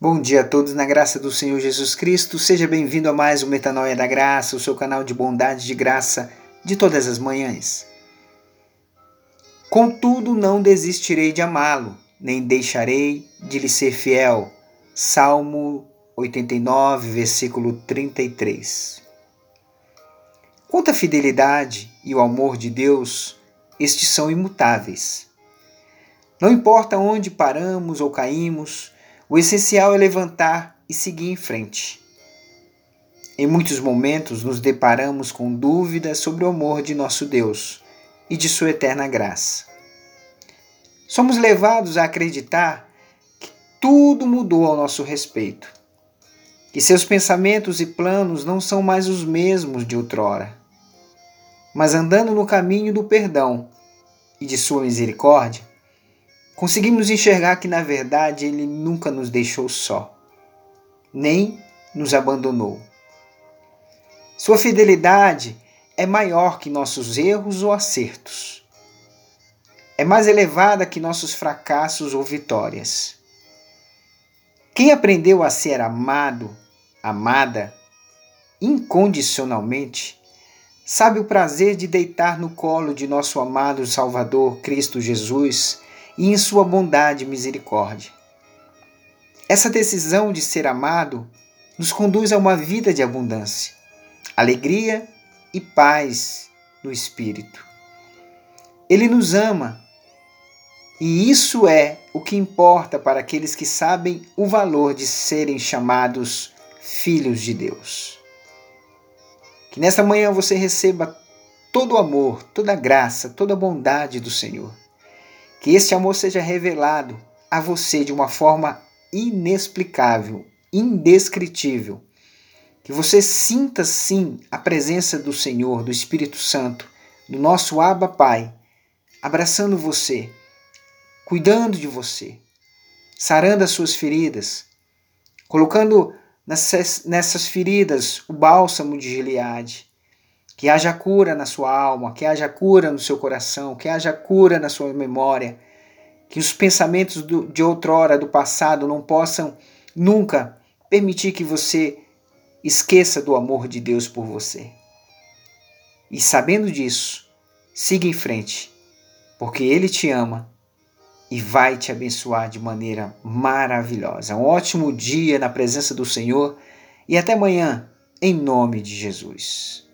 Bom dia a todos na graça do Senhor Jesus Cristo. Seja bem-vindo a mais um Metanoia da Graça, o seu canal de bondade de graça de todas as manhãs. Contudo, não desistirei de amá-lo, nem deixarei de lhe ser fiel. Salmo 89, versículo 33. Quanto à fidelidade e o amor de Deus, estes são imutáveis. Não importa onde paramos ou caímos, o essencial é levantar e seguir em frente. Em muitos momentos nos deparamos com dúvidas sobre o amor de nosso Deus e de sua eterna graça. Somos levados a acreditar que tudo mudou ao nosso respeito, que seus pensamentos e planos não são mais os mesmos de outrora. Mas andando no caminho do perdão e de sua misericórdia, conseguimos enxergar que, na verdade, Ele nunca nos deixou só, nem nos abandonou. Sua fidelidade é maior que nossos erros ou acertos. É mais elevada que nossos fracassos ou vitórias. Quem aprendeu a ser amado, amada, incondicionalmente, sabe o prazer de deitar no colo de nosso amado Salvador Cristo Jesus e em sua bondade e misericórdia. Essa decisão de ser amado nos conduz a uma vida de abundância, alegria e paz no espírito. Ele nos ama e isso é o que importa para aqueles que sabem o valor de serem chamados filhos de Deus. Que nesta manhã você receba todo o amor, toda a graça, toda a bondade do Senhor que este amor seja revelado a você de uma forma inexplicável, indescritível. Que você sinta sim a presença do Senhor, do Espírito Santo, do nosso Abba Pai, abraçando você, cuidando de você, sarando as suas feridas, colocando nessas, nessas feridas o bálsamo de Gileade, que haja cura na sua alma, que haja cura no seu coração, que haja cura na sua memória, que os pensamentos do, de outrora, do passado, não possam nunca permitir que você esqueça do amor de Deus por você. E sabendo disso, siga em frente, porque Ele te ama e vai te abençoar de maneira maravilhosa. Um ótimo dia na presença do Senhor e até amanhã, em nome de Jesus.